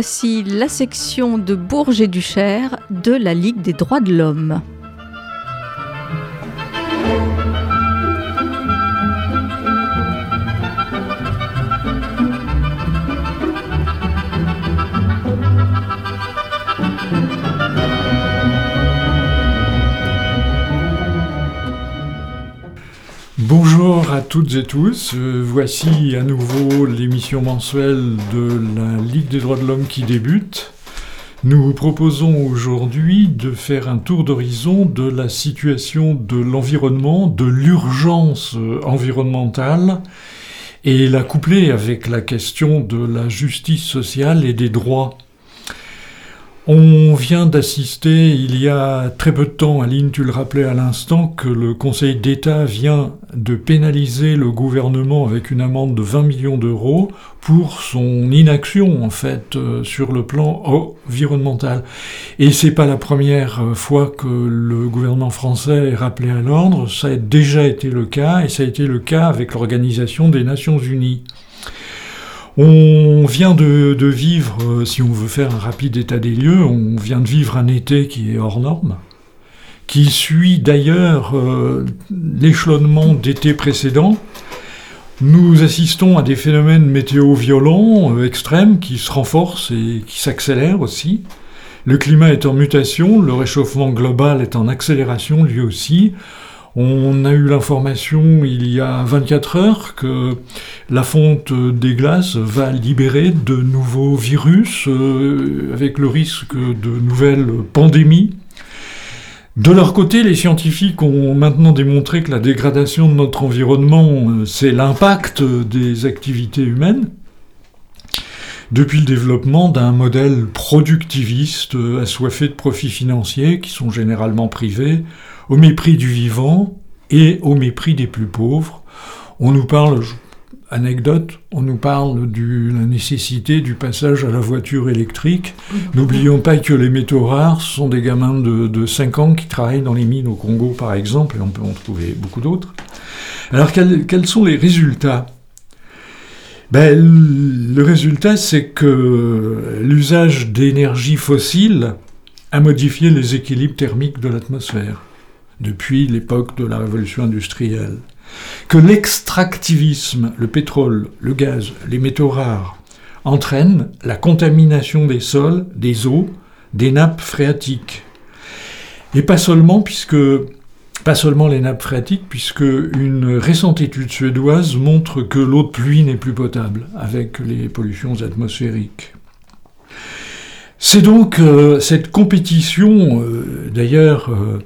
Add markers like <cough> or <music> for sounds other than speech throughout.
Voici la section de Bourges et du Cher de la Ligue des droits de l'homme. Toutes et tous, euh, voici à nouveau l'émission mensuelle de la Ligue des droits de l'homme qui débute. Nous vous proposons aujourd'hui de faire un tour d'horizon de la situation de l'environnement, de l'urgence euh, environnementale, et la coupler avec la question de la justice sociale et des droits. On vient d'assister il y a très peu de temps, Aline, tu le rappelais à l'instant, que le Conseil d'État vient de pénaliser le gouvernement avec une amende de 20 millions d'euros pour son inaction, en fait, euh, sur le plan environnemental. Et c'est pas la première fois que le gouvernement français est rappelé à l'ordre, ça a déjà été le cas, et ça a été le cas avec l'Organisation des Nations Unies. On vient de, vivre, euh, si on veut faire un rapide état des lieux, on vient de vivre un été qui est hors norme, qui suit d'ailleurs euh, l'échelonnement d'été précédent. Nous assistons à des phénomènes météo violents, euh, extrêmes, qui se renforcent et qui s'accélèrent aussi. Le climat est en mutation, le réchauffement global est en accélération lui aussi. On a eu l'information il y a 24 heures que la fonte des glaces va libérer de nouveaux virus euh, avec le risque de nouvelles pandémies. De leur côté, les scientifiques ont maintenant démontré que la dégradation de notre environnement, euh, c'est l'impact des activités humaines depuis le développement d'un modèle productiviste euh, assoiffé de profits financiers qui sont généralement privés, au mépris du vivant et au mépris des plus pauvres. On nous parle, anecdote, on nous parle de la nécessité du passage à la voiture électrique. <laughs> N'oublions pas que les métaux rares sont des gamins de, 5 ans qui travaillent dans les mines au Congo, par exemple, et on peut en trouver beaucoup d'autres. Alors, quels, sont les résultats? Ben, Le résultat, c'est que l'usage d'énergie fossile a modifié les équilibres thermiques de l'atmosphère depuis l'époque de la révolution industrielle, que l'extractivisme, le pétrole, le gaz, les métaux rares, entraînent la contamination des sols, des eaux, des nappes phréatiques. Et pas seulement puisque pas seulement les nappes phréatiques, puisque une récente étude suédoise montre que l'eau de pluie n'est plus potable avec les pollutions atmosphériques. C'est donc euh, cette compétition, euh, d'ailleurs, euh,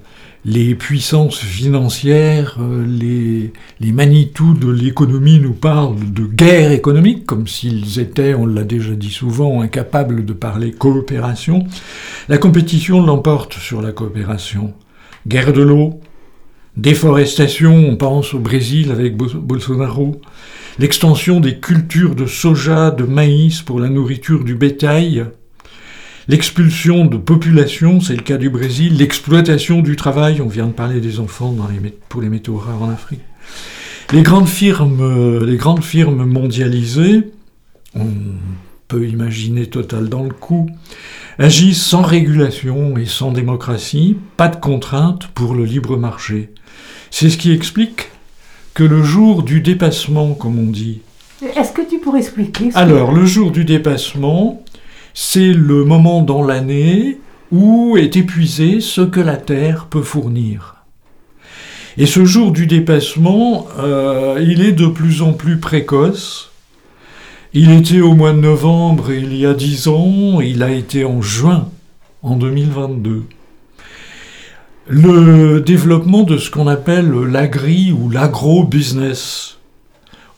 les puissances financières, euh, les, les Manitou de l'économie nous parlent de guerre économique, comme s'ils étaient, on l'a déjà dit souvent, incapables de parler coopération. La compétition l'emporte sur la coopération. Guerre de l'eau, déforestation, on pense au Brésil avec Bolsonaro, l'extension des cultures de soja, de maïs pour la nourriture du bétail, L'expulsion de population, c'est le cas du Brésil, l'exploitation du travail, on vient de parler des enfants pour les métaux rares en Afrique. Les grandes firmes, les grandes firmes mondialisées, on peut imaginer Total dans le coup, agissent sans régulation et sans démocratie, pas de contraintes pour le libre marché. C'est ce qui explique que le jour du dépassement, comme on dit. Est-ce que tu pourrais expliquer Alors, le jour du dépassement, c'est le moment dans l'année où est épuisé ce que la Terre peut fournir. Et ce jour du dépassement, euh, il est de plus en plus précoce. Il était au mois de novembre il y a dix ans, il a été en juin en 2022. Le développement de ce qu'on appelle l'agri ou l'agro-business,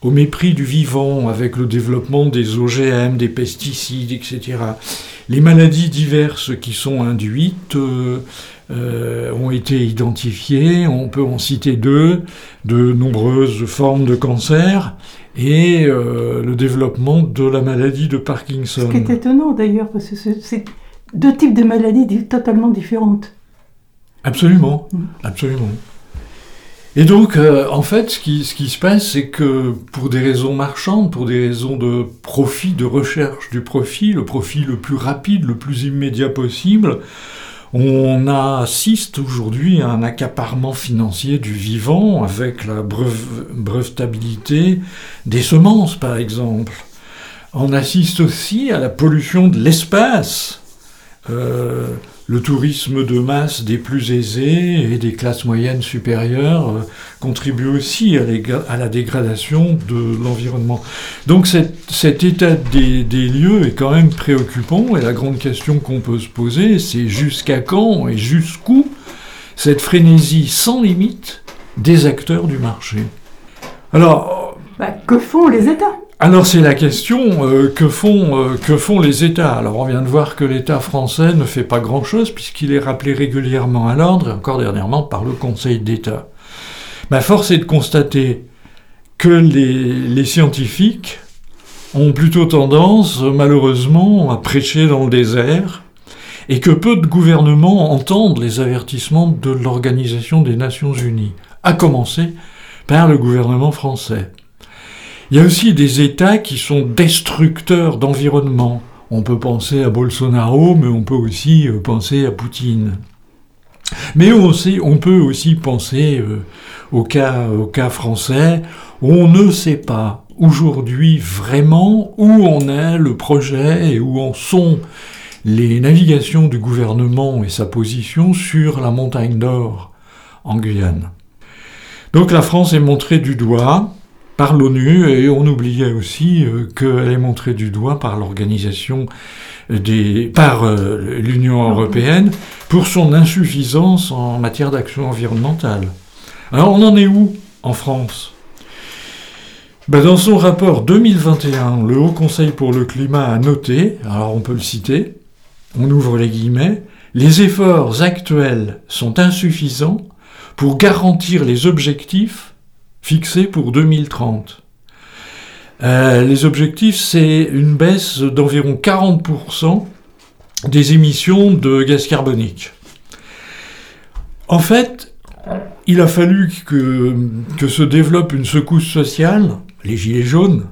au mépris du vivant, avec le développement des OGM, des pesticides, etc. Les maladies diverses qui sont induites euh, euh, ont été identifiées, on peut en citer deux, de nombreuses formes de cancer et euh, le développement de la maladie de Parkinson. Ce qui est étonnant d'ailleurs, parce que c'est deux types de maladies totalement différentes. Absolument, mm. absolument. Et donc, euh, en fait, ce qui, se passe, c'est que pour des raisons marchandes, pour des raisons de profit, de recherche du profit, le profit le plus rapide, le plus immédiat possible, on assiste aujourd'hui à un accaparement financier du vivant avec la breve- brevetabilité des semences, par exemple. On assiste aussi à la pollution de l'espace. Euh, le tourisme de masse des plus aisés et des classes moyennes supérieures euh, contribue aussi à, la dégradation de l'environnement. Donc cet, cet état des, des lieux est quand même préoccupant et la grande question qu'on peut se poser, c'est jusqu'à quand et jusqu'où cette frénésie sans limite des acteurs du marché? Alors, Bah, que font les États? Alors c'est la question euh, que, font, euh, que font les États? Alors on vient de voir que l'État français ne fait pas grand-chose puisqu'il est rappelé régulièrement à l'ordre et encore dernièrement par le Conseil d'État. Ma force est de constater que les, les scientifiques ont plutôt tendance malheureusement à prêcher dans le désert et que peu de gouvernements entendent les avertissements de l'Organisation des Nations Unies, à commencer par le gouvernement français. Il y a aussi des États qui sont destructeurs d'environnement. On peut penser à Bolsonaro, mais on peut aussi euh, penser à Poutine. Mais on, on peut aussi penser euh, au, cas, au cas français, où on ne sait pas aujourd'hui vraiment où en est le projet et où en sont les navigations du gouvernement et sa position sur la montagne d'or en Guyane. Donc la France est montrée du doigt par l'ONU et on oubliait aussi euh, qu'elle est montrée du doigt par l'organisation des par euh, l'Union européenne pour son insuffisance en matière d'action environnementale. Alors on en est où en France? Ben, Dans son rapport 2021, le Haut Conseil pour le climat a noté, alors on peut le citer, on ouvre les guillemets, les efforts actuels sont insuffisants pour garantir les objectifs fixés pour 2030. Euh, les objectifs, c'est une baisse d'environ 40% des émissions de gaz carbonique. En fait, il a fallu que, que se développe une secousse sociale, les Gilets jaunes,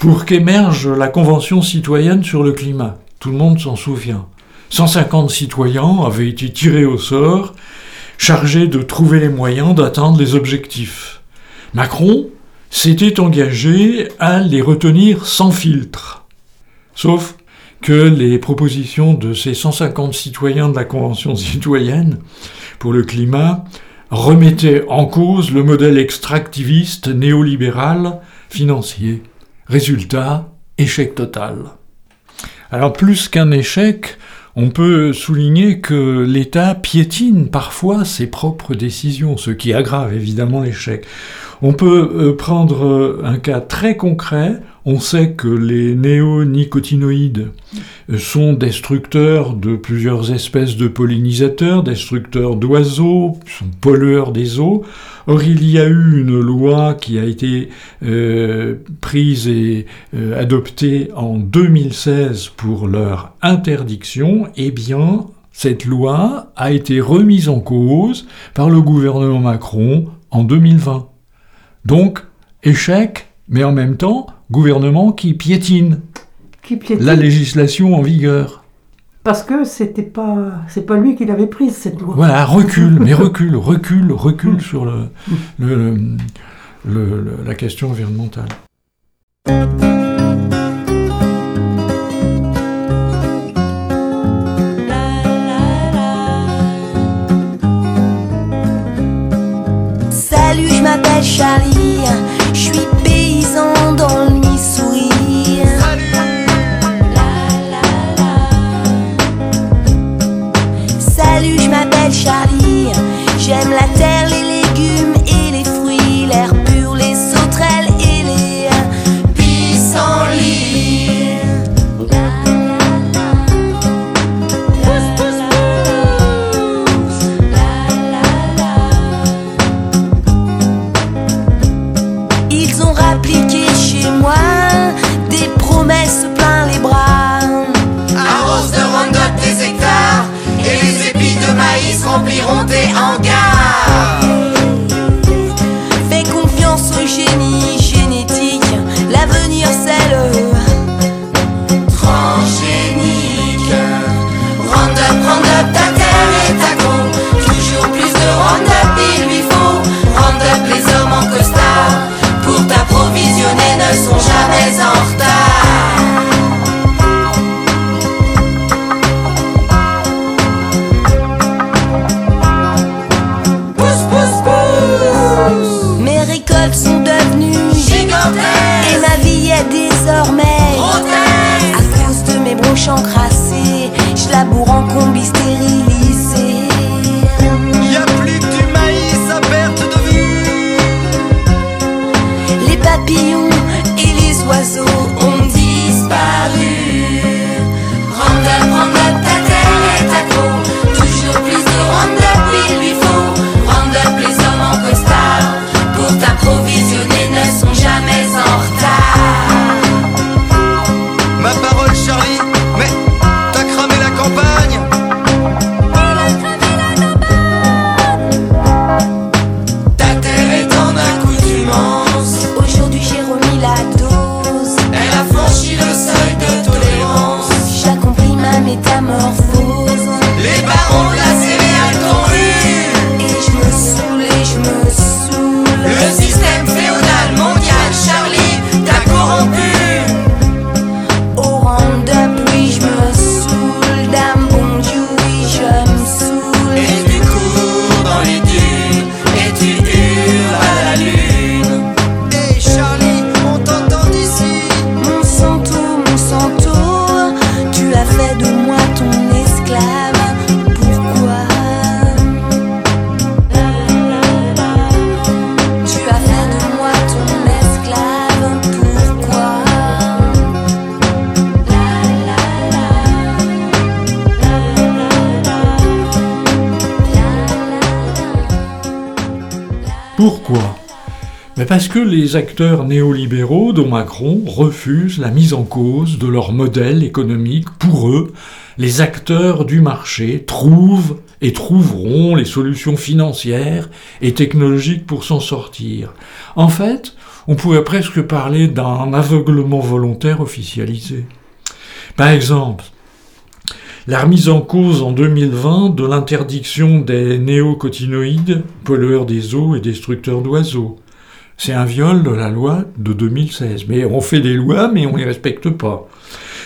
pour qu'émerge la Convention citoyenne sur le climat. Tout le monde s'en souvient. 150 citoyens avaient été tirés au sort, chargés de trouver les moyens d'atteindre les objectifs. Macron s'était engagé à les retenir sans filtre. Sauf que les propositions de ces 150 citoyens de la Convention citoyenne pour le climat remettaient en cause le modèle extractiviste néolibéral financier. Résultat, échec total. Alors plus qu'un échec, on peut souligner que l'État piétine parfois ses propres décisions, ce qui aggrave évidemment l'échec. On peut euh, prendre euh, un cas très concret. On sait que les néonicotinoïdes euh, sont destructeurs de plusieurs espèces de pollinisateurs, destructeurs d'oiseaux, pollueurs des eaux. Or, il y a eu une loi qui a été euh, prise et euh, adoptée en 2016 pour leur interdiction. Eh bien, cette loi a été remise en cause par le gouvernement Macron en 2020. Donc, échec, mais en même temps, gouvernement qui piétine Qui piétine la législation en vigueur. Parce que c'était pas, c'est pas lui qui l'avait prise cette loi. Voilà, recule, mais <laughs> recule, recule, recule sur le, le- le- le- le- la question environnementale. Salut, je m'appelle Charlie, je suis paysan dans le que les acteurs néolibéraux, dont Macron, refusent la mise en cause de leur modèle économique. Pour eux, les acteurs du marché trouvent et trouveront les solutions financières et technologiques pour s'en sortir. En fait, on pourrait presque parler d'un aveuglement volontaire officialisé. Par exemple, la remise en cause en 2020 de l'interdiction des néocotinoïdes, pollueurs des eaux et destructeurs d'oiseaux. C'est un viol de la loi de 2016. Mais on fait des lois, mais on ne les respecte pas.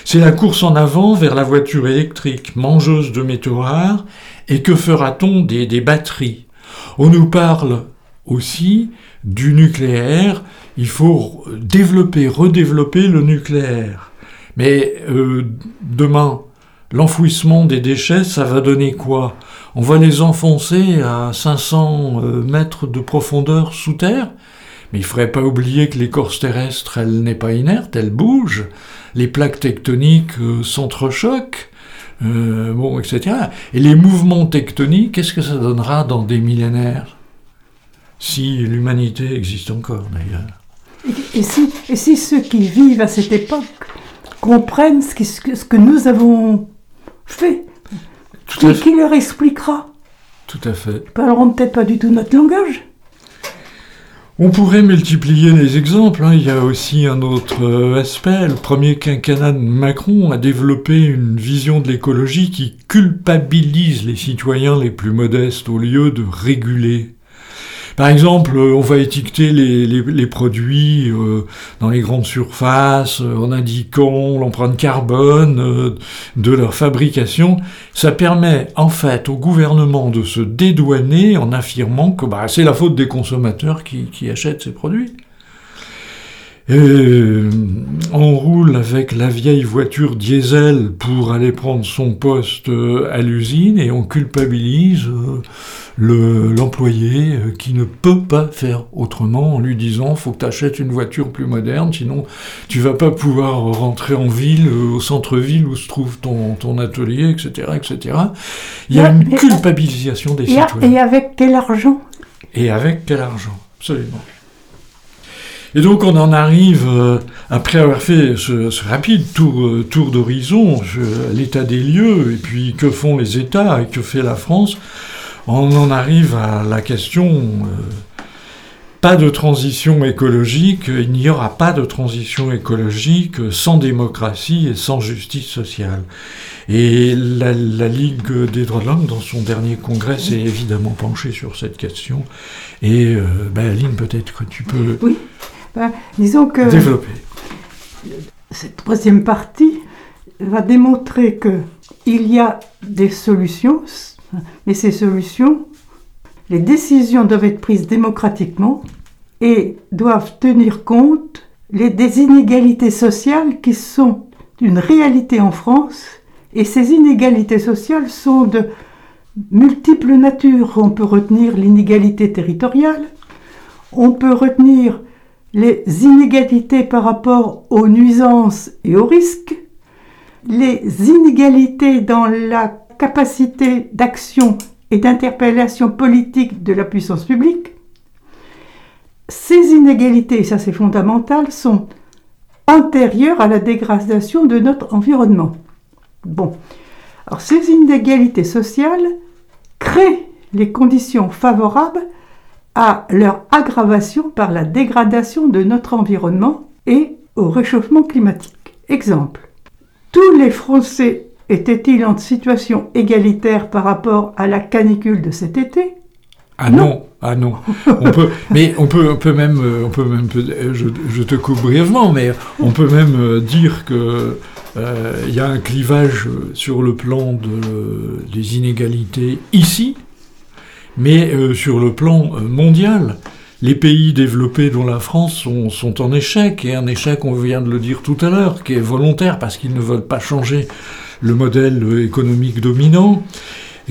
C'est la course en avant vers la voiture électrique, mangeuse de métaux rares, et que fera-t-on des, batteries? On nous parle aussi du nucléaire, il faut développer, redévelopper le nucléaire. Mais euh, demain, l'enfouissement des déchets, ça va donner quoi? On va les enfoncer à 500 euh, mètres de profondeur sous terre? Mais il ne faudrait pas oublier que l'écorce terrestre, elle n'est pas inerte, elle bouge. Les plaques tectoniques euh, s'entrechoquent, euh, bon, etc. Et les mouvements tectoniques, qu'est-ce que ça donnera dans des millénaires? Si l'humanité existe encore, d'ailleurs. Et si, et si ceux qui vivent à cette époque comprennent ce, qui- ce que, ce que nous avons fait, Tout qui leur expliquera? Tout à fait. Ils parleront peut-être pas du tout notre langage. On pourrait multiplier les exemples. hein. Il y a aussi un autre euh, aspect. Le premier quinquennat de Macron a développé une vision de l'écologie qui culpabilise les citoyens les plus modestes au lieu de réguler. Par exemple, euh, on va étiqueter les, produits euh, dans les grandes surfaces euh, en indiquant l'empreinte carbone de leur fabrication. Ça permet en fait au gouvernement de se dédouaner en affirmant que bah, c'est la faute des consommateurs qui achètent ces produits. Et, euh, on roule avec la vieille voiture diesel pour aller prendre son poste euh, à l'usine et on culpabilise euh, le- l'employé qui ne peut pas faire autrement en lui disant faut que tu achètes une voiture plus moderne sinon tu vas pas pouvoir rentrer en ville au centre-ville où se trouve ton, ton atelier etc etc il y a une culpabilisation des citoyens. et avec quel argent? Et avec quel argent? Absolument. Et donc on en arrive, euh, après avoir fait ce, rapide tour, euh, d'horizon, l'état des lieux, et puis que font les États et que fait la France, on en arrive à la question, euh, pas de transition écologique, il n'y aura pas de transition écologique sans démocratie et sans justice sociale. Et la, Ligue des droits de l'homme, dans son dernier congrès, s'est évidemment penchée sur cette question. Et ben, Aline, peut-être que tu peux Disons que développer. cette troisième partie va démontrer que il y a des solutions, mais ces solutions, les décisions doivent être prises démocratiquement et doivent tenir compte des inégalités sociales qui sont une réalité en France. Et ces inégalités sociales sont de multiples natures. On peut retenir l'inégalité territoriale, on peut retenir les inégalités par rapport aux nuisances et aux risques, les inégalités dans la capacité d'action et d'interpellation politique de la puissance publique. Ces inégalités, ça c'est fondamental, sont antérieures à la dégradation de notre environnement. Bon, alors ces inégalités sociales créent les conditions favorables à leur aggravation par la dégradation de notre environnement et au réchauffement climatique. Exemple, tous les Français étaient-ils en situation égalitaire par rapport à la canicule de cet été? Ah non, ah non. On peut, mais on peut, on peut même, on peut même, je, te coupe brièvement, mais on peut même euh, dire que euh, il y a un clivage sur le plan de, des inégalités ici, mais euh, sur le plan euh, mondial, les pays développés dont la France sont, sont, en échec, et un échec, on vient de le dire tout à l'heure, qui est volontaire parce qu'ils ne veulent pas changer le modèle économique dominant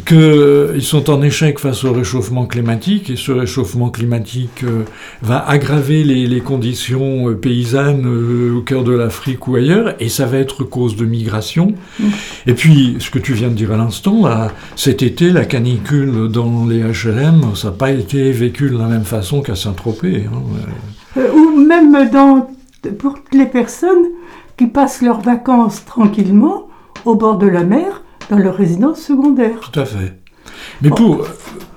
qu'ils euh, sont en échec face au réchauffement climatique, et ce réchauffement climatique euh, va aggraver les, conditions euh, paysannes au cœur de l'Afrique ou ailleurs, et ça va être cause de migration. Mm. Et puis, ce que tu viens de dire à l'instant, cet été, la canicule dans les HLM, ça n'a pas été vécu de la même façon qu'à Saint-Tropez. Hein, ou même dans, pour les personnes qui passent leurs vacances tranquillement au bord de la mer, dans leur résidence secondaire. Tout à fait. Mais pour,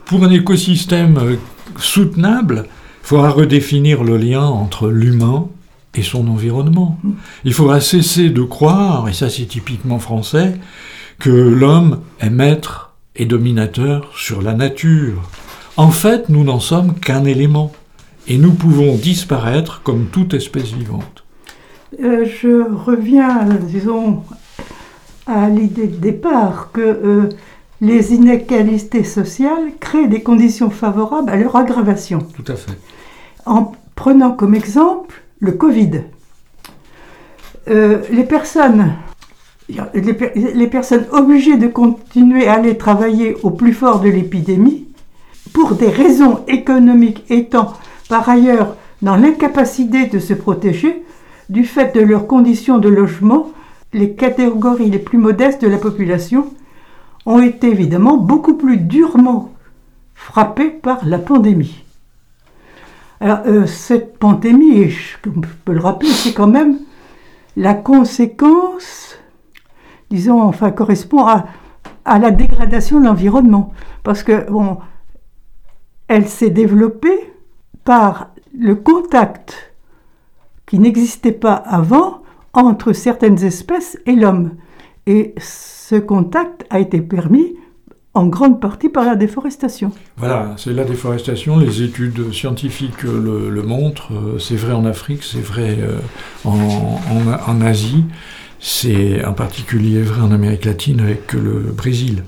pour un écosystème euh, soutenable, il faudra redéfinir le lien entre l'humain et son environnement. Il faudra cesser de croire, et ça c'est typiquement français, que l'homme est maître et dominateur sur la nature. En fait, nous n'en sommes qu'un élément, et nous pouvons disparaître comme toute espèce vivante. Euh, je reviens, disons, à l'idée de départ que euh, les inégalités sociales créent des conditions favorables à leur aggravation. Tout à fait. En prenant comme exemple le Covid. Euh, les personnes les, personnes obligées de continuer à aller travailler au plus fort de l'épidémie, pour des raisons économiques étant par ailleurs dans l'incapacité de se protéger du fait de leurs conditions de logement les catégories les plus modestes de la population ont été évidemment beaucoup plus durement frappées par la pandémie. Alors, euh, cette pandémie, je peux le rappeler, c'est quand même la conséquence, disons, enfin, correspond à, la dégradation de l'environnement. Parce que, elle s'est développée par le contact qui n'existait pas avant entre certaines espèces et l'homme. Et ce contact a été permis en grande partie par la déforestation. Voilà, c'est la déforestation, les études scientifiques le, montrent, c'est vrai en Afrique, c'est vrai euh, en, en, Asie, c'est en particulier vrai en Amérique latine avec le Brésil.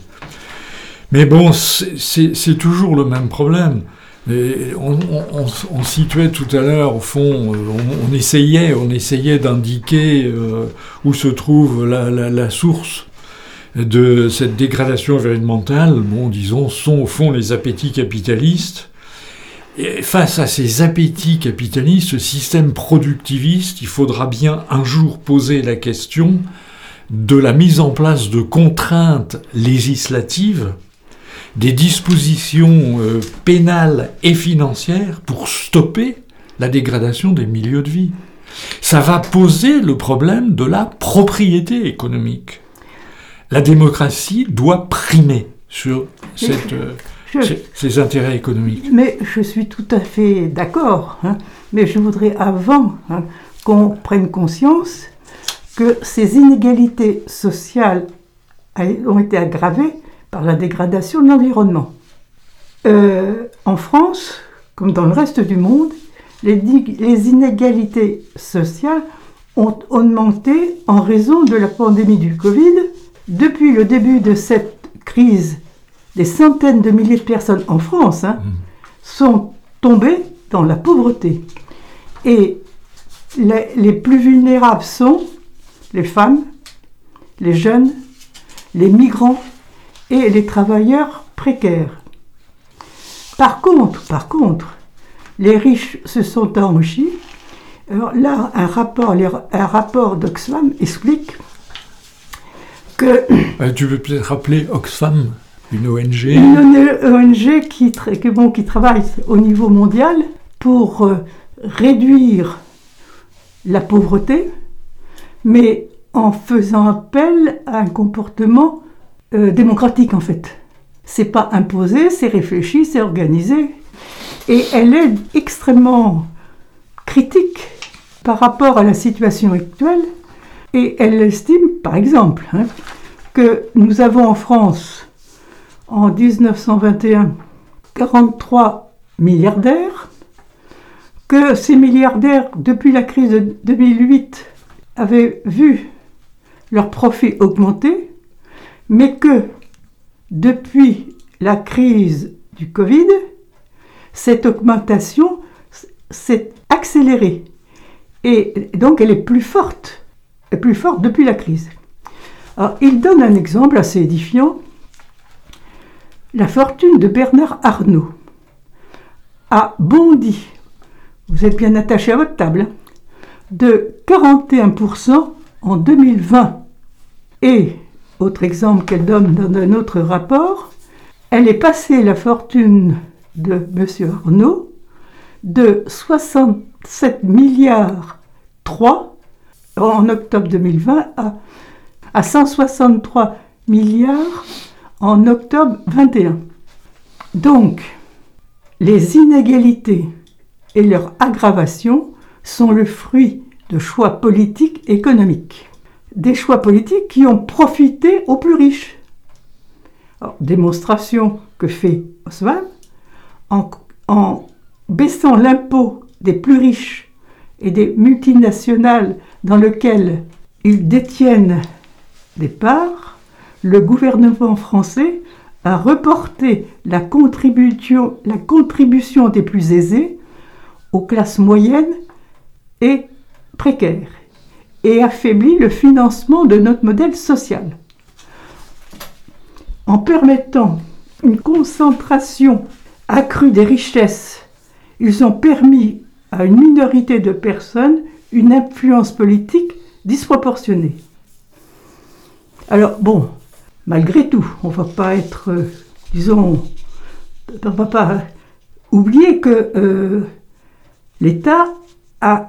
Mais bon, c'est toujours le même problème on, situait tout à l'heure, au fond, on, essayait, on essayait d'indiquer euh, où se trouve la, source de cette dégradation environnementale. Bon, disons, sont au fond les appétits capitalistes. Face à ces appétits capitalistes, ce système productiviste, il faudra bien un jour poser la question de la mise en place de contraintes législatives des dispositions euh, pénales et financières pour stopper la dégradation des milieux de vie. Ça va poser le problème de la propriété économique. La démocratie doit primer sur euh, ces, intérêts économiques. Mais je suis tout à fait d'accord. Hein. mais je voudrais avant hein, qu'on prenne conscience que ces inégalités sociales ont été aggravées par la dégradation de l'environnement. Euh, en France, comme dans le reste du monde, les, inégalités sociales ont augmenté en raison de la pandémie du Covid. Depuis le début de cette crise, des centaines de milliers de personnes en France hein, sont tombées dans la pauvreté. Et les, les plus vulnérables sont les femmes, les jeunes, les migrants et les travailleurs précaires. Par contre, par contre, les riches se sont enrichis. Alors là, un rapport, un rapport d'Oxfam explique que <coughs> Euh, tu veux peut-être rappeler Oxfam, une ONG une ONG bon, qui travaille au niveau mondial pour euh, réduire la pauvreté, mais en faisant appel à un comportement euh, démocratique en fait. C'est pas imposé, c'est réfléchi, c'est organisé. Et elle est extrêmement critique par rapport à la situation actuelle. Et elle estime, par exemple, hein, que nous avons en France en 1921 43 milliardaires, que ces milliardaires, depuis la crise de 2008, avaient vu leurs profits augmenter, mais que depuis la crise du Covid, cette augmentation s'est accélérée. Et donc elle est plus forte, plus forte depuis la crise. Il donne un exemple assez édifiant la fortune de Bernard Arnault a bondi, vous êtes bien attaché à votre table, de 41% en 2020. Et, autre exemple qu'elle donne dans un autre rapport, elle est passée la fortune de M. Arnault de 67 milliards 3 en octobre 2020 à, à 163 milliards en octobre 21. Donc, les inégalités et leur aggravation sont le fruit de choix politiques économiques. Des choix politiques qui ont profité aux plus riches. Démonstration que fait Oswald en, baissant l'impôt des plus riches et des multinationales dans lesquelles ils détiennent des parts, le gouvernement français a reporté la contribution des plus aisés aux classes moyennes et précaires et affaibli le financement de notre modèle social. En permettant une concentration accrue des richesses, ils ont permis à une minorité de personnes une influence politique disproportionnée. Alors bon, malgré tout, on ne va pas être, euh, disons, on va pas oublier que euh, l'État a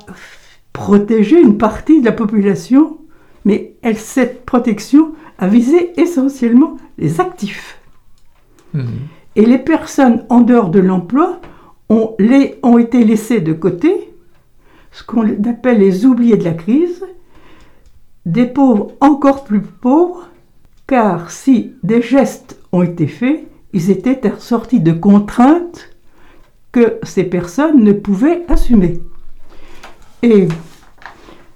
protégé une partie de la population, mais elle, cette protection a visé essentiellement les actifs. Mhm. Et les personnes en dehors de l'emploi ont, les- ont été laissées de côté, ce qu'on appelle les oubliés de la crise, des pauvres encore plus pauvres, car si des gestes ont été faits, ils étaient assortis de contraintes que ces personnes ne pouvaient assumer. Et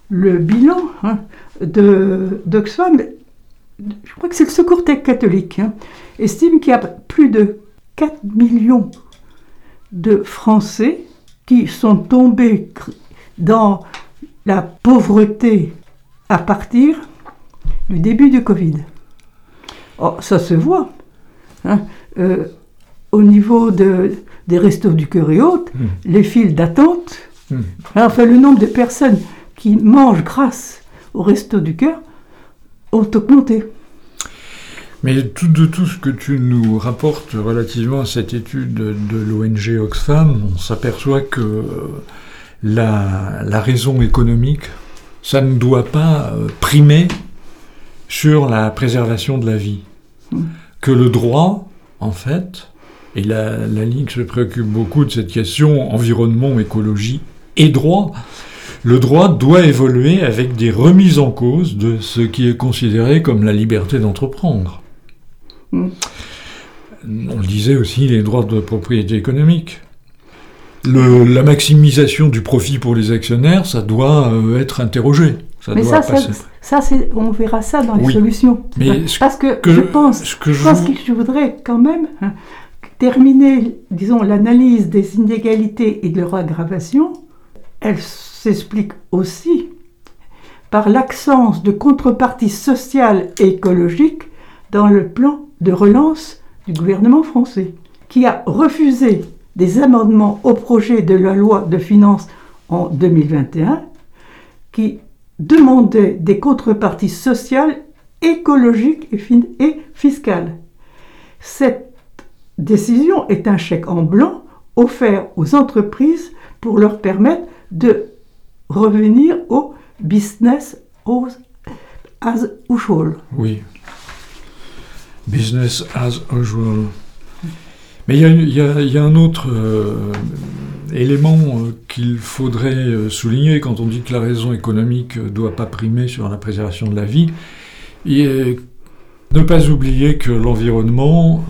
le bilan hein, d'Oxfam, je crois que c'est le Secours catholique, hein, estime qu'il y a plus de 4 millions de Français qui sont tombés dans la pauvreté à partir du début du Covid. Oh, ça se voit. hein. Euh, au niveau de- des restos du cœur et autres, Mm. les files d'attente, Mm. hein, enfin le nombre de personnes qui mangent grâce au resto du cœur ont augmenté. Mais tout, de tout ce que tu nous rapportes relativement à cette étude de l'ONG Oxfam, on s'aperçoit que euh, la, la raison économique, ça ne doit pas euh, primer sur la préservation de la vie. Que le droit, en fait, et la, la Ligue se préoccupe beaucoup de cette question environnement, écologie et droit, le droit doit évoluer avec des remises en cause de ce qui est considéré comme la liberté d'entreprendre. Mm. On le disait aussi, les droits de propriété économique. le- la maximisation du profit pour les actionnaires, ça doit euh, être interrogé. Ça Mais doit ça, ça, passer. ça, c'est, on verra ça dans les Oui. solutions. Mais Parce que, que- je pense, ce que je pense vous- que je voudrais quand même hein, terminer, disons, l'analyse des inégalités et de leur aggravation. Elle s'explique aussi par l'absence de contrepartie sociale et écologique dans le plan de relance du gouvernement français, qui a refusé des amendements au projet de la loi de finances en 2021, qui demandaient des contreparties sociales, écologiques et fiscales. Cette décision est un chèque en blanc offert aux entreprises pour leur permettre de revenir au business as usual. Oui. Business as usual. Mais il y a, un autre euh, élément euh, qu'il faudrait euh, souligner quand on dit que la raison économique ne doit pas primer sur la préservation de la vie. Et ne pas oublier que l'environnement,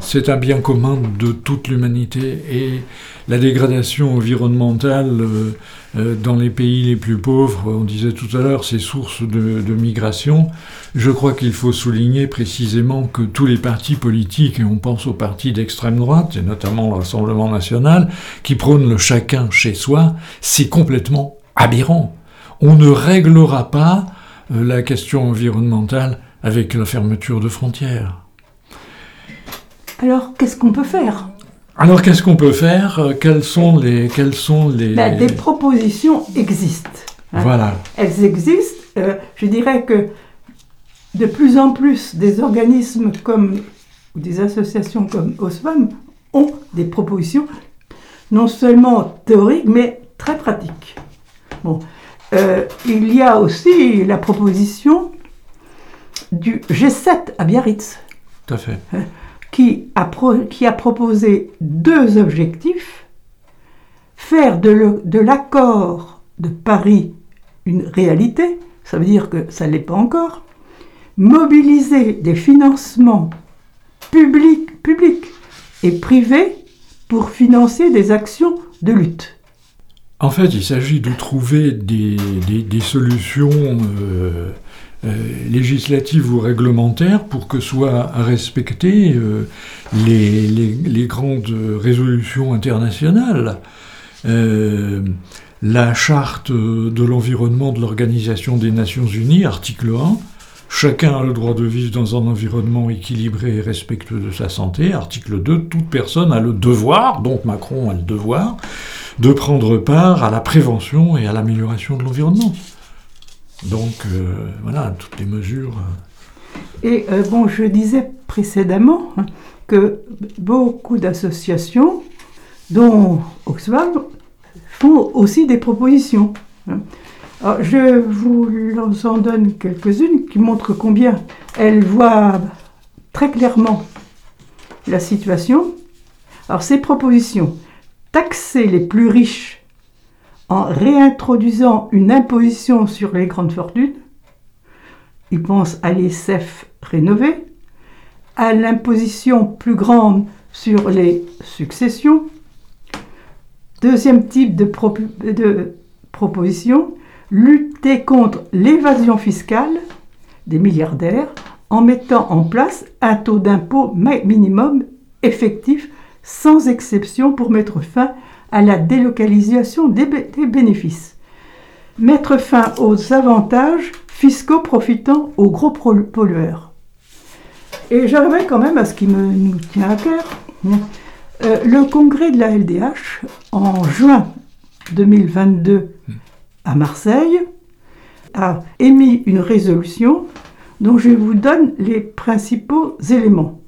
c'est un bien commun de toute l'humanité et la dégradation environnementale euh, euh, dans les pays les plus pauvres, on disait tout à l'heure, c'est source de, de migration. Je crois qu'il faut souligner précisément que tous les partis politiques, et on pense aux partis d'extrême droite, et notamment le Rassemblement national, qui prônent le chacun chez soi, c'est complètement aberrant. On ne réglera pas euh, la question environnementale avec la fermeture de frontières. Alors, qu'est-ce qu'on peut faire? Alors qu'est-ce qu'on peut faire? Euh, Quels sont les... Quels sont les... Ben, Des propositions existent. hein. Voilà. Elles existent. Euh, je dirais que de plus en plus des organismes comme ou des associations comme Osfam ont des propositions non seulement théoriques mais très pratiques. Bon. Euh, il y a aussi la proposition du G7 à Biarritz Tout à fait. Qui a, qui a proposé deux objectifs. Faire de le- de l'accord de Paris une réalité, ça veut dire que ça ne l'est pas encore. Mobiliser des financements publics, et privés pour financer des actions de lutte. En fait, il s'agit de trouver des, des- solutions euh, législatives ou réglementaires pour que soient respectées euh, les grandes résolutions internationales. Euh, la charte de l'environnement de l'Organisation des Nations Unies, article 1, Chacun a le droit de vivre dans un environnement équilibré et respectueux de sa santé. Article 2, toute personne a le devoir, donc Macron a le devoir, de prendre part à la prévention et à l'amélioration de l'environnement. Donc euh, voilà, toutes les mesures. euh, Et euh, bon, je disais précédemment que beaucoup d'associations, dont Oxfam, font aussi des propositions. hein. Je vous en donne quelques-unes qui montrent combien elles voient très clairement la situation. Alors, ces propositions, taxer les plus riches en réintroduisant une imposition sur les grandes fortunes, ils pensent à l'ISF rénové, à l'imposition plus grande sur les successions. Deuxième type de, proposition, lutter contre l'évasion fiscale des milliardaires en mettant en place un taux d'impôt minimum effectif sans exception pour mettre fin à la délocalisation des, bé- des bénéfices. Mettre fin aux avantages fiscaux profitant aux gros pollueurs. Et j'arriverai quand même à ce qui me, nous tient à cœur. Euh, le congrès de la LDH, en juin 2022 à Marseille, a émis une résolution dont je vous donne les principaux éléments.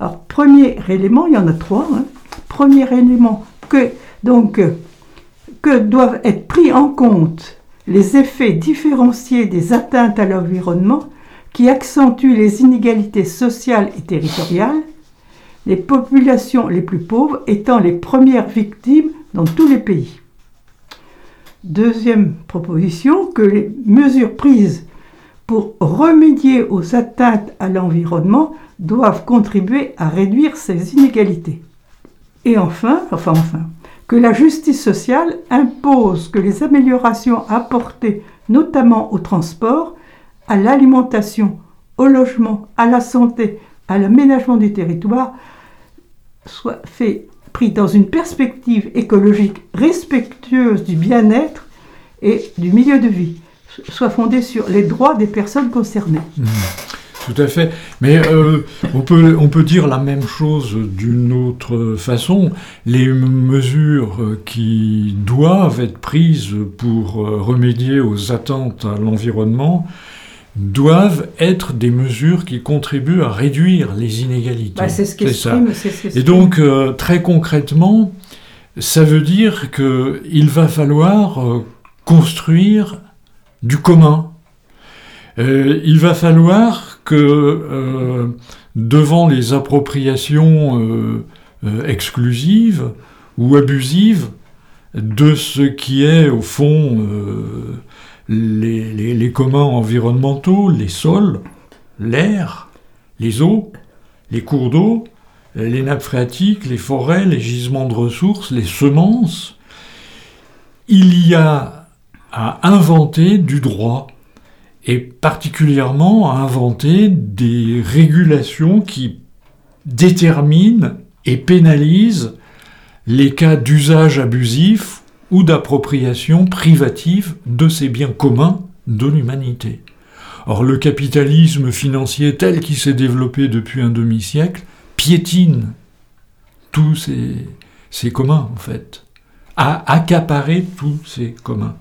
Alors, premier élément, il y en a trois. hein. Premier élément, que, donc, euh, que doivent être pris en compte les effets différenciés des atteintes à l'environnement qui accentuent les inégalités sociales et territoriales, les populations les plus pauvres étant les premières victimes dans tous les pays. Deuxième proposition, que les mesures prises pour remédier aux atteintes à l'environnement doivent contribuer à réduire ces inégalités. Et enfin, enfin, enfin, que la justice sociale impose que les améliorations apportées, notamment au transport, à l'alimentation, au logement, à la santé, à l'aménagement du territoire, soient faits pris dans une perspective écologique respectueuse du bien-être et du milieu de vie, soit fondée sur les droits des personnes concernées. Mmh. Tout à fait. Mais euh, on, peut, on peut dire la même chose d'une autre façon. Les mesures qui doivent être prises pour euh, remédier aux attentes à l'environnement doivent être des mesures qui contribuent à réduire les inégalités. Bah, c'est ce qui ça. Et donc, euh, très concrètement, ça veut dire qu'il va falloir construire du commun. Il va falloir que euh, devant les appropriations euh, euh, exclusives ou abusives de ce qui est au fond les, communs environnementaux, les sols, l'air, les eaux, les cours d'eau, les nappes phréatiques, les forêts, les gisements de ressources, les semences, il y a à inventer du droit et particulièrement à inventer des régulations qui déterminent et pénalisent les cas d'usage abusif ou d'appropriation privative de ces biens communs de l'humanité. Or, le capitalisme financier tel qu'il s'est développé depuis un demi-siècle piétine tous ces, ces, communs, en fait, a accaparé tous ces communs.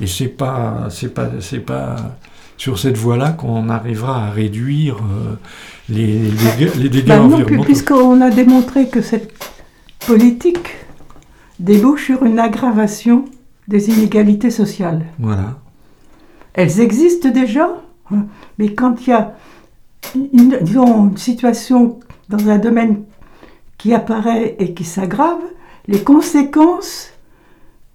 Et c'est pas, c'est pas, c'est pas sur cette voie-là qu'on arrivera à réduire euh, les, les, dégâts bah environnementaux. Puisqu'on a démontré que cette politique débouche sur une aggravation des inégalités sociales. Voilà. Elles existent déjà, hein, mais quand il y a une, une situation dans un domaine qui apparaît et qui s'aggrave, les conséquences,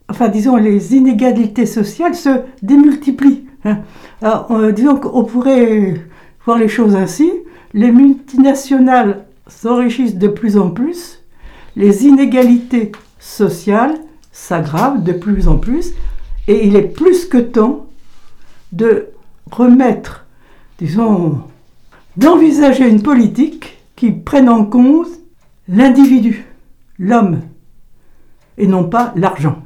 enfin disons les inégalités sociales se démultiplient. Hein? Alors, disons qu'on pourrait voir les choses ainsi. Les multinationales s'enrichissent de plus en plus, les inégalités sociales s'aggravent de plus en plus, et il est plus que temps de remettre, disons, d'envisager une politique qui prenne en compte l'individu, l'homme, et non pas l'argent.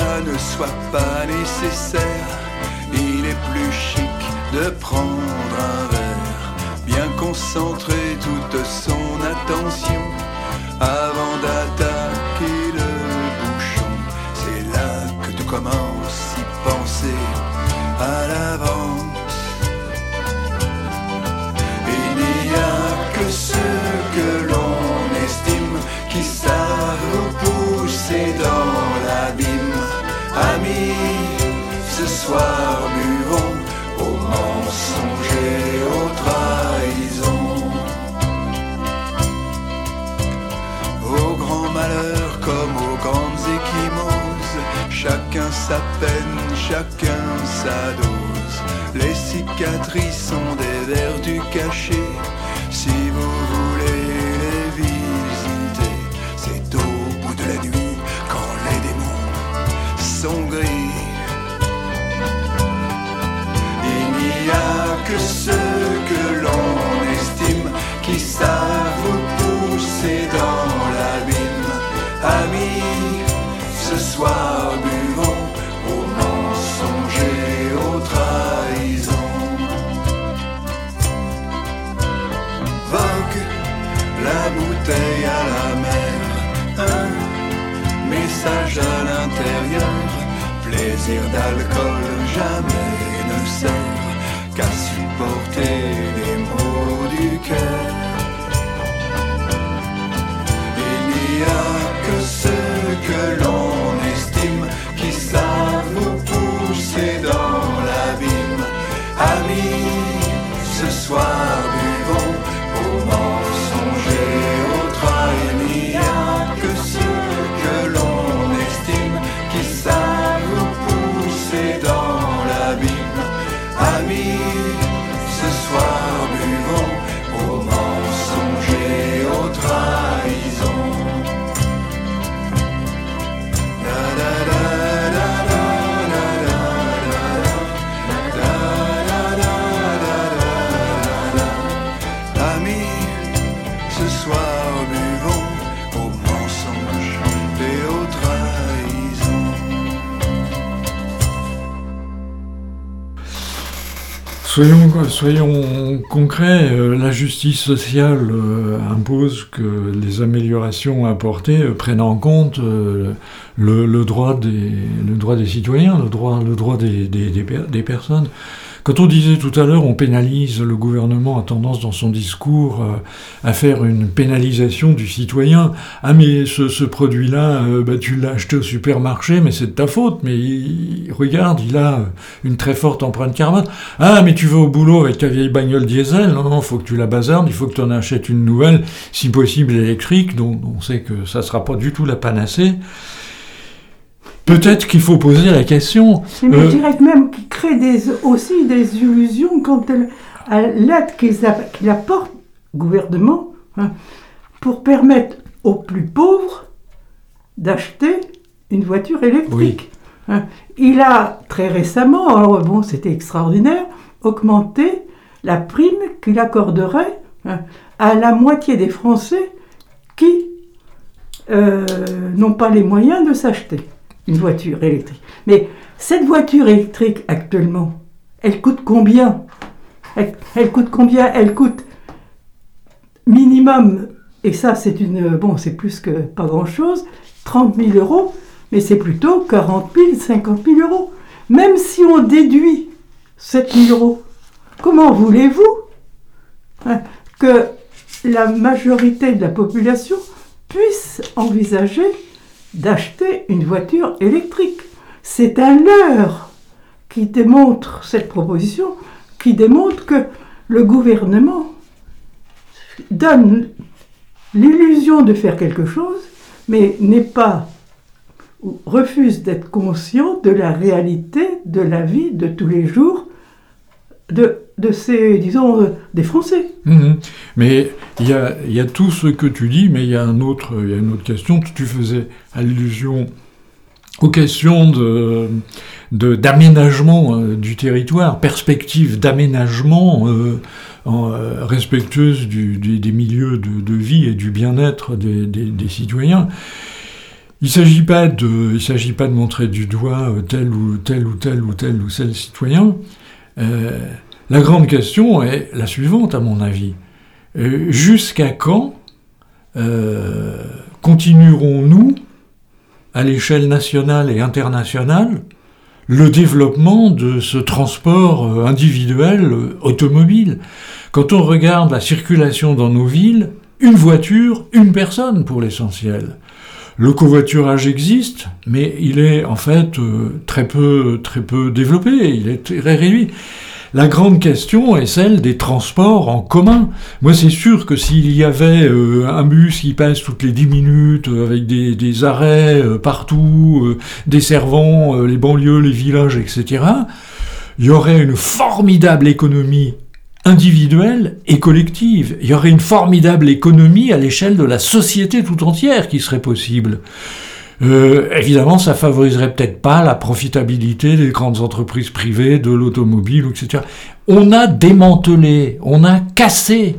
Ne soit pas nécessaire. Il est plus chic de prendre un verre, bien concentrer toute son attention avant d'attaquer le bouchon. C'est là que tu commences y penser à l'avance. Il n'y a que ceux que l'on estime qui savent pousser dans ce soir buvons aux mensonges et aux trahisons. Aux grands malheurs comme aux grandes équimoses, chacun sa peine, chacun sa dose. Les cicatrices sont des vertus cachées, si vous que ceux que l'on estime qui savent pousser dans l'abîme. Amis, ce soir buvons aux mensonges et aux trahisons. Vogue la bouteille à la mer. Un message à l'intérieur plaisir d'alcool jamais supporter les mots du cœur. Il n'y a que ceux que l'on estime qui savent pousser dans l'abîme. Amis, ce soir. Soyons, concrets, euh, la justice sociale euh, impose que les améliorations apportées euh, prennent en compte le, droit des, citoyens, le droit, des personnes. Quand on disait tout à l'heure, on pénalise, le gouvernement a tendance dans son discours euh, à faire une pénalisation du citoyen. Ah mais ce, produit-là, euh, bah, tu l'as acheté au supermarché, mais c'est de ta faute. Mais regarde, il a une très forte empreinte carbone. Ah mais tu vas au boulot avec ta vieille bagnole diesel. Non, non, faut que tu la bazardes, il faut que tu en achètes une nouvelle, si possible électrique, dont on sait que ça sera pas du tout la panacée. Peut-être qu'il faut poser la question. Mais je euh, dirais même qu'il crée des, aussi des illusions quant à l'aide qu'il apporte, gouvernement, hein, pour permettre aux plus pauvres d'acheter une voiture électrique. Hein. Il a très récemment, alors bon, c'était extraordinaire, augmenté la prime qu'il accorderait hein, à la moitié des Français qui euh, n'ont pas les moyens de s'acheter une voiture électrique. Mais cette voiture électrique actuellement, elle coûte combien? Elle, coûte combien? Elle coûte minimum, et ça c'est une, bon c'est plus que pas grand chose, 30 000 euros, mais c'est plutôt 40 000, 50 000 euros. Même si on déduit 7 000 euros, comment voulez-vous hein, que la majorité de la population puisse envisager d'acheter une voiture électrique. C'est un leurre qui démontre cette proposition, qui démontre que le gouvernement donne l'illusion de faire quelque chose, mais n'est pas ou refuse d'être conscient de la réalité de la vie de tous les jours de ces, disons, des Français. Mhm. Mais il y a, y a, tout ce que tu dis, mais il y, a un autre, y a une autre question. Tu faisais allusion aux questions de, d'aménagement euh, du territoire, perspective d'aménagement euh, euh, respectueuse du, des milieux de, vie et du bien-être des, des, citoyens. Il ne s'agit pas de, pas de montrer du doigt tel ou tel ou tel ou tel ou tel citoyen. Euh, la grande question est la suivante, à mon avis. Euh, jusqu'à quand euh, continuerons-nous, à l'échelle nationale et internationale, le développement de ce transport individuel automobile? Quand on regarde la circulation dans nos villes, une voiture, une personne pour l'essentiel. Le covoiturage existe, mais il est en fait très peu, très peu développé, il est très réduit. La grande question est celle des transports en commun. Moi, c'est sûr que s'il y avait euh, un bus qui passe toutes les 10 minutes euh, avec des, arrêts euh, partout, desservant les banlieues, les villages, etc., il y aurait une formidable économie individuelle et collective. Il y aurait une formidable économie à l'échelle de la société tout entière qui serait possible. Euh, évidemment, ça favoriserait peut-être pas la profitabilité des grandes entreprises privées, de l'automobile, etc. On a démantelé, on a cassé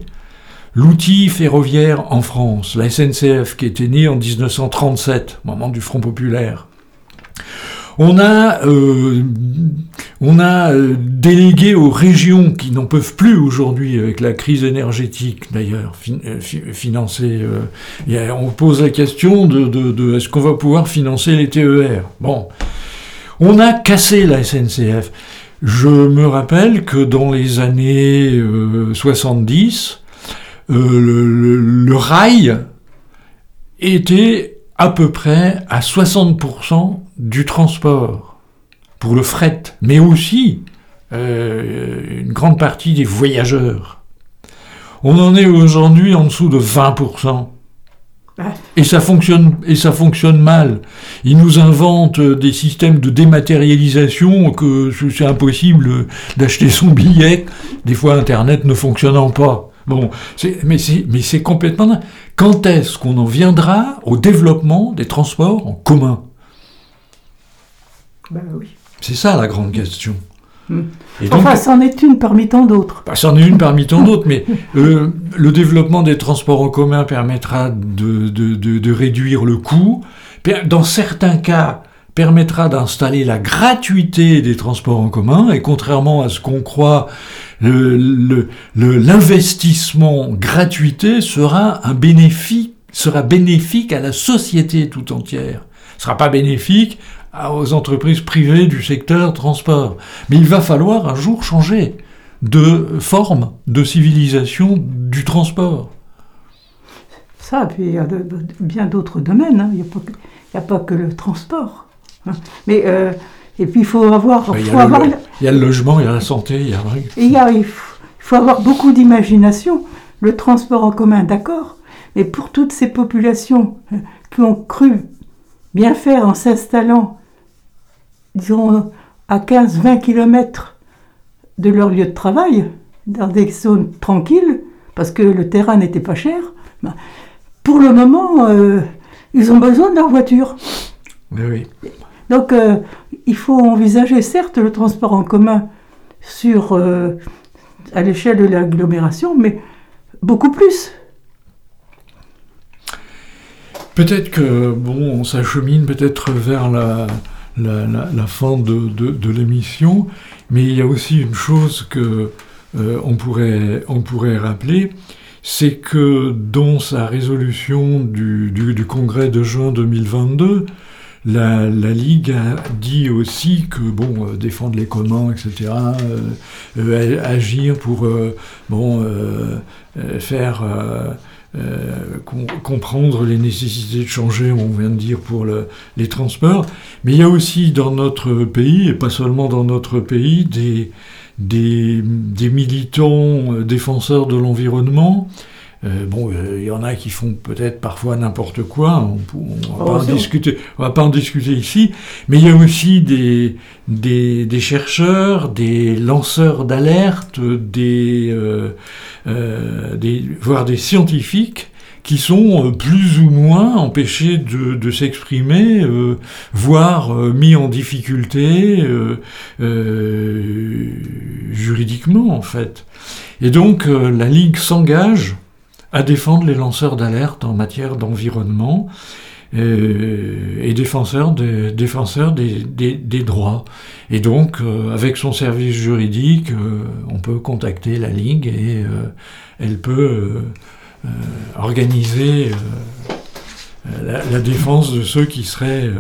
l'outil ferroviaire en France, la SNCF qui était née en 1937, au moment du Front populaire. On a, euh, on a euh, délégué aux régions qui n'en peuvent plus aujourd'hui avec la crise énergétique d'ailleurs euh, financer. on pose la question de, de est-ce qu'on va pouvoir financer les TER Bon, on a cassé la SNCF. Je me rappelle que dans les années 70, le, le, rail était à peu près à 60% du transport pour le fret, mais aussi euh, une grande partie des voyageurs. On en est aujourd'hui en dessous de 20%. Et ça fonctionne et ça fonctionne mal. Ils nous inventent des systèmes de dématérialisation que c'est impossible d'acheter son billet. Des fois, Internet ne fonctionnant pas. Bon, mais c'est complètement. Quand est-ce qu'on en viendra au développement des transports en commun? Ben oui. C'est ça la grande question. Hmm. enfin, c'en est une parmi tant d'autres. Bah, c'en est une parmi tant d'autres, mais euh, le développement des transports en commun permettra de, de, réduire le coût. Dans certains cas, permettra d'installer la gratuité des transports en commun, et contrairement à ce qu'on croit, l'investissement gratuité sera un bénéfice sera bénéfique à la société tout entière. Ce sera pas bénéfique aux entreprises privées du secteur transport. Mais il va falloir un jour changer de forme de civilisation du transport. Ça, puis il y a bien d'autres domaines. Hein. Il n'y a, pas que le transport. <laughs> Mais euh, et puis il faut avoir. il, y a le, logement, il y a la santé, il y a. il, y a, il faut avoir beaucoup d'imagination. Le transport en commun, d'accord, mais pour toutes ces populations euh, qui ont cru bien faire en s'installant, disons, à 15-20 km de leur lieu de travail, dans des zones tranquilles, parce que le terrain n'était pas cher, ben, pour le moment, euh, ils ont besoin de leur voiture. Oui. Donc, euh, il faut envisager, certes, le transport en commun sur, à l'échelle de l'agglomération, mais beaucoup plus. Peut-être que, bon, on s'achemine peut-être vers la, fin de, l'émission, mais il y a aussi une chose que euh, on, pourrait, on pourrait rappeler, c'est que dans sa résolution du, congrès de juin 2022, la, la, Ligue a dit aussi que, bon, euh, défendre les communs, etc., euh, agir pour, bon, faire euh, comprendre les nécessités de changer, on vient de dire, pour les transports. Mais il y a aussi dans notre pays, et pas seulement dans notre pays, des, des, des militants euh, défenseurs de l'environnement euh, bon, euh, il y en a qui font peut-être parfois n'importe quoi, on ne va, pas en discuter, on va pas en discuter ici, mais il y a aussi des, des, des chercheurs, des lanceurs d'alerte, des, euh, des, voire des scientifiques qui sont plus ou moins empêchés de, de s'exprimer, voire mis en difficulté juridiquement en fait. Et donc la Ligue s'engage à défendre les lanceurs d'alerte en matière d'environnement euh, et, défenseurs, des, défenseurs des, droits. Et donc, euh, avec son service juridique, euh, on peut contacter la Ligue et elle peut organiser la, la, défense de ceux qui seraient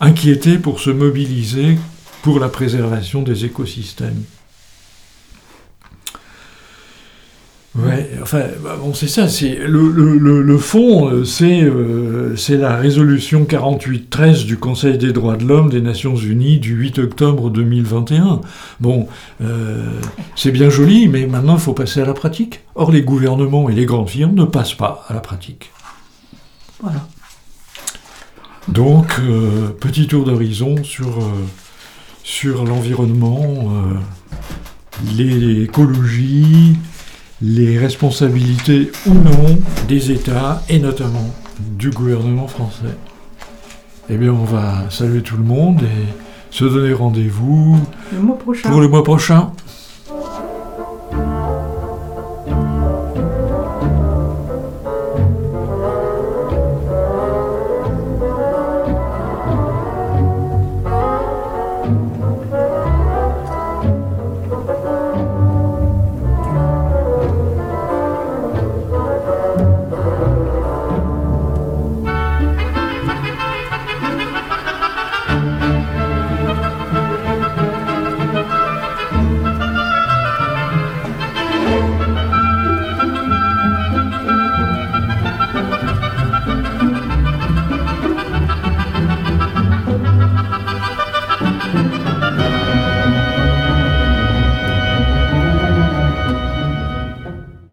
inquiétés pour se mobiliser pour la préservation des écosystèmes. Ouais, enfin, bah, bon, c'est ça. C'est le, le, le, fond, euh, c'est euh, c'est la résolution 48-13 du Conseil des droits de l'homme des Nations Unies du 8 octobre 2021. Bon, euh, c'est bien joli, mais maintenant il faut passer à la pratique. Or, les gouvernements et les grandes firmes ne passent pas à la pratique. Voilà. Donc, petit tour d'horizon sur sur l'environnement, l'écologie les responsabilités ou non des États et notamment du gouvernement français. Eh bien, on va saluer tout le monde et se donner rendez-vous pour le mois prochain.